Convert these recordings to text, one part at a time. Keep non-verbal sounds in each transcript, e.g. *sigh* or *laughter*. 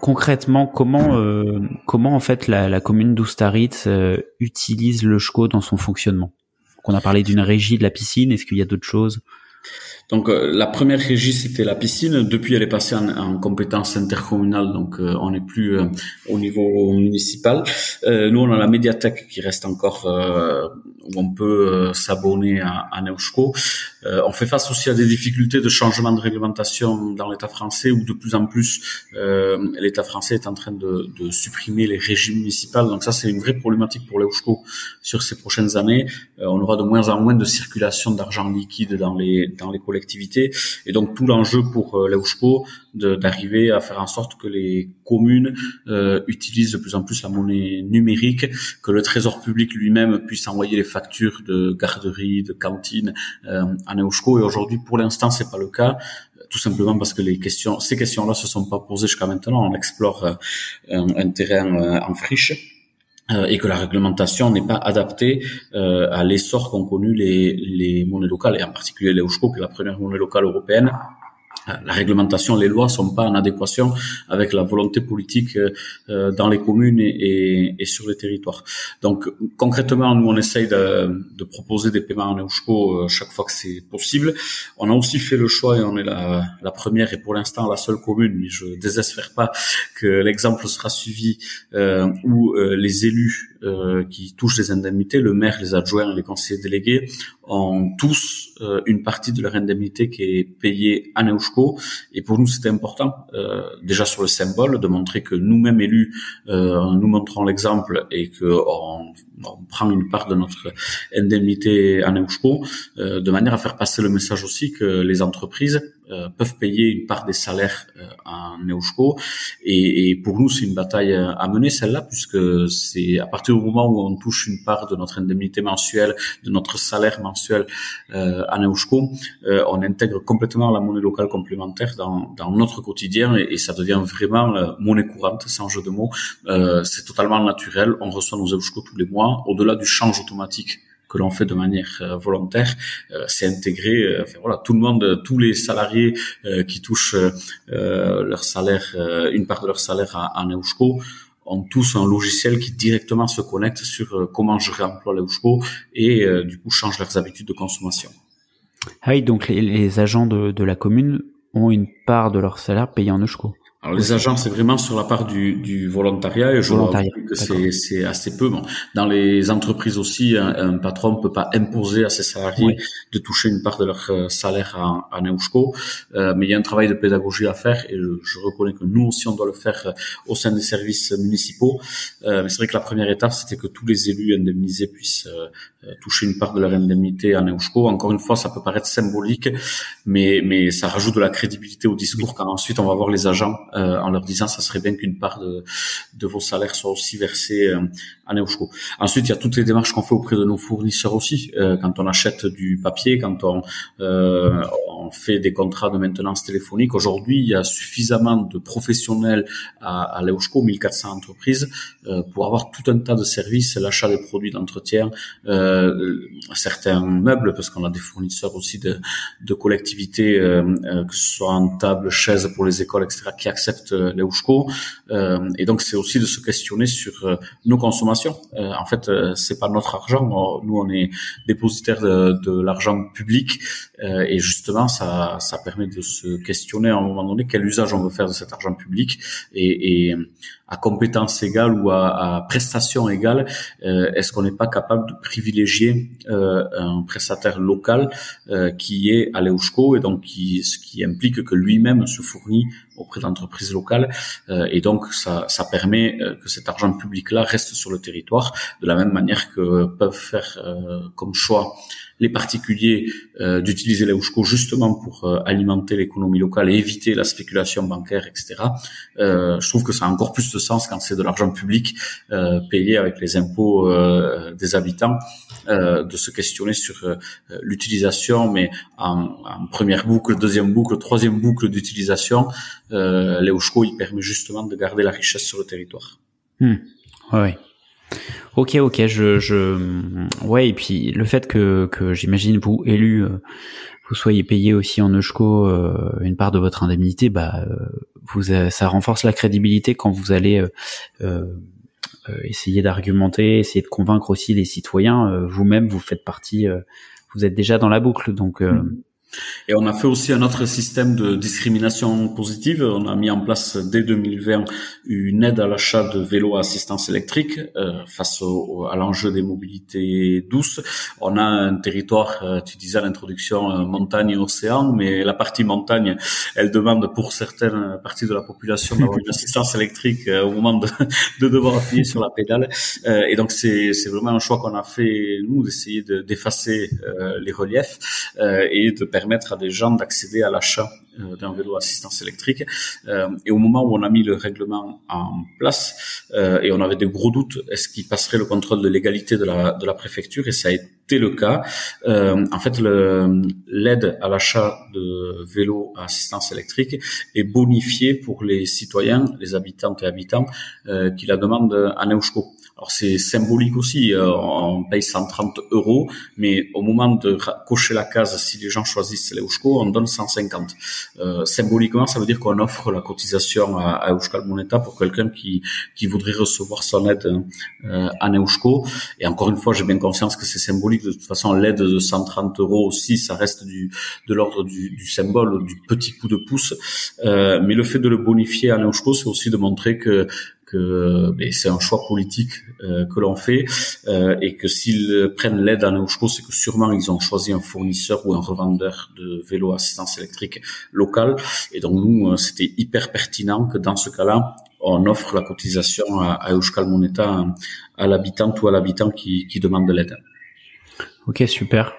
Concrètement, comment euh, comment en fait la, commune d'Oustaritz euh, utilise le SCO dans son fonctionnement? On a parlé d'une régie de la piscine. Est-ce qu'il y a d'autres choses? Donc euh, la première régie c'était la piscine. Depuis elle est passée en, en compétence intercommunale, donc euh, on n'est plus euh, au niveau municipal. Euh, nous on a la médiathèque qui reste encore euh, où on peut euh, s'abonner à, à on fait face aussi à des difficultés de changement de réglementation dans l'État français où de plus en plus l'État français est en train de, de supprimer les régies municipales. Donc ça c'est une vraie problématique pour l'Euschco sur ces prochaines années. On aura de moins en moins de circulation d'argent liquide dans les dans les et donc tout l'enjeu pour euh, l'Euschco de- d'arriver à faire en sorte que les communes euh, utilisent de plus en plus la monnaie numérique, que le trésor public lui-même puisse envoyer les factures de garderie, de cantine euh, à Neuschco et aujourd'hui pour l'instant c'est pas le cas tout simplement parce que les questions, ces questions-là se sont pas posées jusqu'à maintenant. On explore euh, un, un terrain euh, en friche et que la réglementation n'est pas adaptée euh, à l'essor qu'ont connu les, monnaies locales, et en particulier l'Eusko, qui est la première monnaie locale européenne. La réglementation, les lois sont pas en adéquation avec la volonté politique euh, euh, dans les communes et, et, sur les territoires. Donc concrètement, nous on essaye de, de proposer des paiements en Eusko euh, chaque fois que c'est possible. On a aussi fait le choix et on est la, la première et pour l'instant la seule commune, mais je désespère pas que l'exemple sera suivi euh, où les élus euh, qui touchent les indemnités, le maire, les adjoints les conseillers délégués, ont tous euh, une partie de leur indemnité qui est payée à Neuschco. Et pour nous, c'était important, euh, déjà sur le symbole, de montrer que nous-mêmes élus, euh, nous montrons l'exemple et que on, prend une part de notre indemnité à Neuschco, euh, de manière à faire passer le message aussi que les entreprises euh, peuvent payer une part des salaires euh, en Neuschco. Et, et pour nous, c'est une bataille euh, à mener, celle-là, puisque c'est à partir du moment où on touche une part de notre indemnité mensuelle, de notre salaire mensuel euh, à Neuschco, euh, on intègre complètement la monnaie locale complémentaire dans, dans notre quotidien et, ça devient vraiment monnaie courante, sans jeu de mots. Euh, c'est totalement naturel. On reçoit nos Eusko tous les mois. Au-delà du change automatique que l'on fait de manière euh, volontaire, euh, c'est intégré. euh, enfin, voilà, tout le monde, tous les salariés qui touchent leur salaire, une part de leur salaire à, à ont tous un logiciel qui directement se connecte sur comment je réemploie l'Euschco et euh, du coup change leurs habitudes de consommation. Ah oui, donc les, les agents de, de la commune ont une part de leur salaire payée en eusko. Alors les agents, c'est vraiment sur la part du, du volontariat et je vois Volontariat, que d'accord. c'est, c'est assez peu. Bon, dans les entreprises aussi, un, un patron peut pas imposer à ses salariés Oui. de toucher une part de leur euh, salaire à, à Neuschco, Euh, mais il y a un travail de pédagogie à faire et je, je reconnais que nous aussi on doit le faire euh, au sein des services municipaux. Euh, mais c'est vrai que la première étape, c'était que tous les élus indemnisés puissent euh, euh, toucher une part de leur indemnité à Neuschco. Encore une fois, ça peut paraître symbolique, mais mais ça rajoute de la crédibilité au discours quand ensuite on va voir les agents euh, en leur disant ça serait bien qu'une part de, de vos salaires soit aussi versée euh, à Neuschco. Ensuite, il y a toutes les démarches qu'on fait auprès de nos fournisseurs aussi. Euh, quand on achète du papier, quand on, euh, on fait des contrats de maintenance téléphonique, aujourd'hui, il y a suffisamment de professionnels à, à l'Euschco, 1400 entreprises, euh, pour avoir tout un tas de services, l'achat des produits d'entretien, euh, certains meubles, parce qu'on a des fournisseurs aussi de, de collectivités, euh, euh, que ce soit en table, chaise pour les écoles, etc., qui acceptent l'Euschco. Euh, et donc, c'est aussi de se questionner sur euh, nos consommations. En fait, c'est pas notre argent. Nous, on est dépositaire de, de l'argent public, et justement, ça, ça permet de se questionner à un moment donné quel usage on veut faire de cet argent public et, et à compétence égale ou à, à prestation égale, euh, est-ce qu'on n'est pas capable de privilégier euh, un prestataire local euh, qui est à l'EUSCO et donc qui, ce qui implique que lui-même se fournit auprès d'entreprises locales euh, et donc ça, ça permet euh, que cet argent public-là reste sur le territoire de la même manière que peuvent faire euh, comme choix les particuliers euh, d'utiliser l'EUSCO justement pour euh, alimenter l'économie locale et éviter la spéculation bancaire, etc. Euh, je trouve que ça a encore plus de sens quand c'est de l'argent public euh, payé avec les impôts euh, des habitants, de se questionner sur l'utilisation, mais en, en, première boucle, deuxième boucle, troisième boucle d'utilisation, euh, l'EUSCO il permet justement de garder la richesse sur le territoire. Hmm. Ouais. Ok, ok, je, je, ouais, et puis le fait que, que j'imagine vous élu, euh, vous soyez payé aussi en Eusko euh, une part de votre indemnité, bah, euh, vous, ça renforce la crédibilité quand vous allez essayer d'argumenter, essayer de convaincre aussi les citoyens. Vous-même, vous faites partie, vous êtes déjà dans la boucle, donc. Mmh. Et on a fait aussi un autre système de discrimination positive. On a mis en place dès 2020 une aide à l'achat de vélos à assistance électrique euh, face au, à l'enjeu des mobilités douces. On a un territoire, euh, tu disais à l'introduction, euh, montagne et océan, mais la partie montagne, elle demande pour certaines parties de la population d'avoir une assistance électrique euh, au moment de, de, devoir appuyer sur la pédale. Et donc c'est vraiment un choix qu'on a fait nous d'essayer d'effacer les reliefs et de permettre permettre à des gens d'accéder à l'achat euh, d'un vélo assistance électrique. Euh, et au moment où on a mis le règlement en place, euh, et on avait des gros doutes, est-ce qu'il passerait le contrôle de légalité de la, de la préfecture Et ça a été le cas. en fait, l'aide à l'achat de vélos à assistance électrique est bonifiée pour les citoyens, les habitantes et habitants qui la demandent à Neuschko. Alors c'est symbolique aussi, euh, on paye 130 euros, mais au moment de cocher la case, si les gens choisissent l'Eusko, on donne 150. Euh, symboliquement, ça veut dire qu'on offre la cotisation à, à Moneta pour quelqu'un qui, qui voudrait recevoir son aide euh, à Eusko. Et encore une fois, j'ai bien conscience que c'est symbolique. De toute façon, l'aide de 130 euros aussi, ça reste du, de l'ordre du, du, symbole, du petit coup de pouce. Euh, mais le fait de le bonifier à Neuschko, c'est aussi de montrer que que ben, c'est un choix politique euh, que l'on fait euh, et que s'ils prennent l'aide à Neuschko, c'est que sûrement ils ont choisi un fournisseur ou un revendeur de vélos assistance électrique local. Et donc nous, euh, c'était hyper pertinent que dans ce cas-là, on offre la cotisation à, à Euskal Moneta à, l'habitant ou à l'habitant qui, qui demande de l'aide. Ok, super.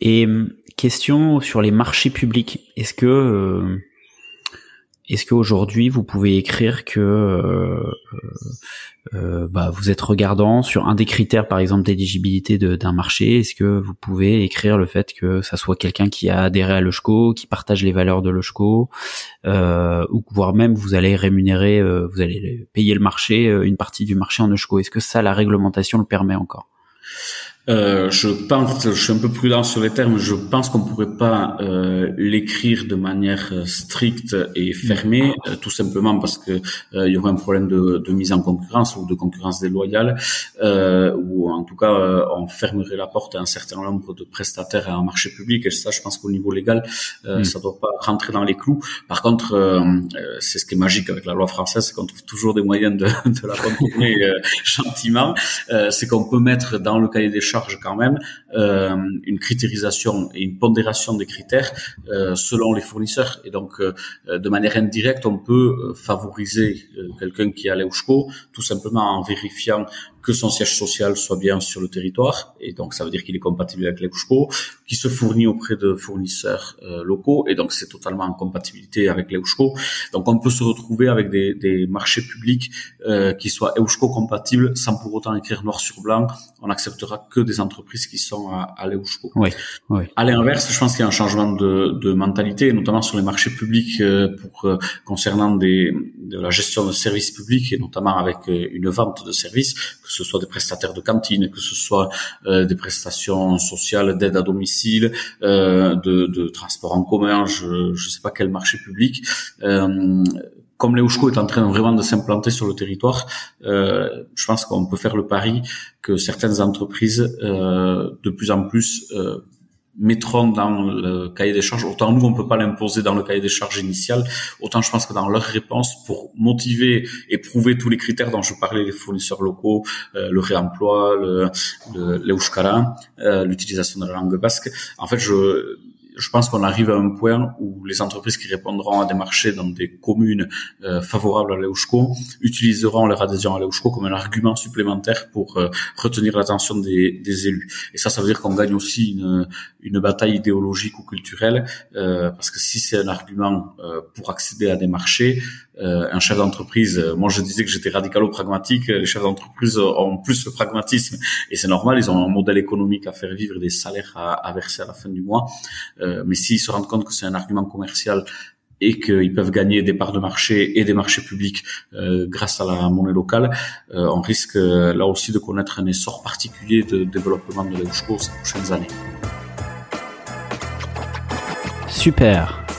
Et question sur les marchés publics. Est-ce que est-ce qu'aujourd'hui vous pouvez écrire que euh, euh, bah, vous êtes regardant sur un des critères, par exemple d'éligibilité d'un marché? Est-ce que vous pouvez écrire le fait que ça soit quelqu'un qui a adhéré à l'OSCO, qui partage les valeurs de l'OSCO, euh, ou voire même vous allez rémunérer, euh, vous allez payer le marché, une partie du marché en OSCO Est-ce que ça, la réglementation le permet encore? Euh, je pense, je suis un peu prudent sur les termes, je pense qu'on pourrait pas euh, l'écrire de manière euh, stricte et fermée, euh, tout simplement parce que euh, il y aurait un problème de, de, mise en concurrence ou de concurrence déloyale, ou en tout cas on fermerait la porte à un certain nombre de prestataires à un marché public. Et ça, je pense qu'au niveau légal, mm. ça doit pas rentrer dans les clous. Par contre, c'est ce qui est magique avec la loi française, c'est qu'on trouve toujours des moyens de, *laughs* de la contourner gentiment. c'est qu'on peut mettre dans le cahier des charge quand même euh, une critérisation et une pondération des critères euh, selon les fournisseurs. Et donc, euh, de manière indirecte, on peut favoriser quelqu'un qui est à l'EUSCO tout simplement en vérifiant que son siège social soit bien sur le territoire, et donc ça veut dire qu'il est compatible avec l'EUSCO, qui se fournit auprès de fournisseurs euh, locaux, et donc c'est totalement en compatibilité avec l'EUSCO. Donc on peut se retrouver avec des, des marchés publics euh, qui soient EUSCO compatibles sans pour autant écrire noir sur blanc. On n'acceptera que des entreprises qui sont à, à l'EUSCO. Oui, oui. À l'inverse, je pense qu'il y a un changement de, de mentalité, notamment sur les marchés publics euh, pour euh, concernant des, de la gestion de services publics, et notamment avec euh, une vente de services que ce soit des prestataires de cantine, que ce soit euh, des prestations sociales d'aide à domicile, euh, de, transport en commun, je ne sais pas quel marché public. Euh, comme l'Eushko est en train vraiment de s'implanter sur le territoire, euh, je pense qu'on peut faire le pari que certaines entreprises, de plus en plus, mettront dans le cahier des charges, autant nous on peut pas l'imposer dans le cahier des charges initial, autant je pense que dans leur réponse pour motiver et prouver tous les critères dont je parlais, les fournisseurs locaux, euh, le réemploi, le, le, euh, l'utilisation de la langue basque, en fait je je pense qu'on arrive à un point où les entreprises qui répondront à des marchés dans des communes euh, favorables à l'EUSCO utiliseront leur adhésion à l'EUSCO comme un argument supplémentaire pour euh, retenir l'attention des, des, élus. Et ça, ça veut dire qu'on gagne aussi une, bataille idéologique ou culturelle, euh, parce que si c'est un argument euh, pour accéder à des marchés, euh, un chef d'entreprise, euh, moi je disais que j'étais radicalo-pragmatique, les chefs d'entreprise ont plus le pragmatisme, et c'est normal, ils ont un modèle économique à faire vivre, des salaires à, à verser à la fin du mois, euh, mais s'ils se rendent compte que c'est un argument commercial et qu'ils peuvent gagner des parts de marché et des marchés publics euh, grâce à la monnaie locale, euh, on risque là aussi de connaître un essor particulier de développement de l'EUSCO ces prochaines années. Super,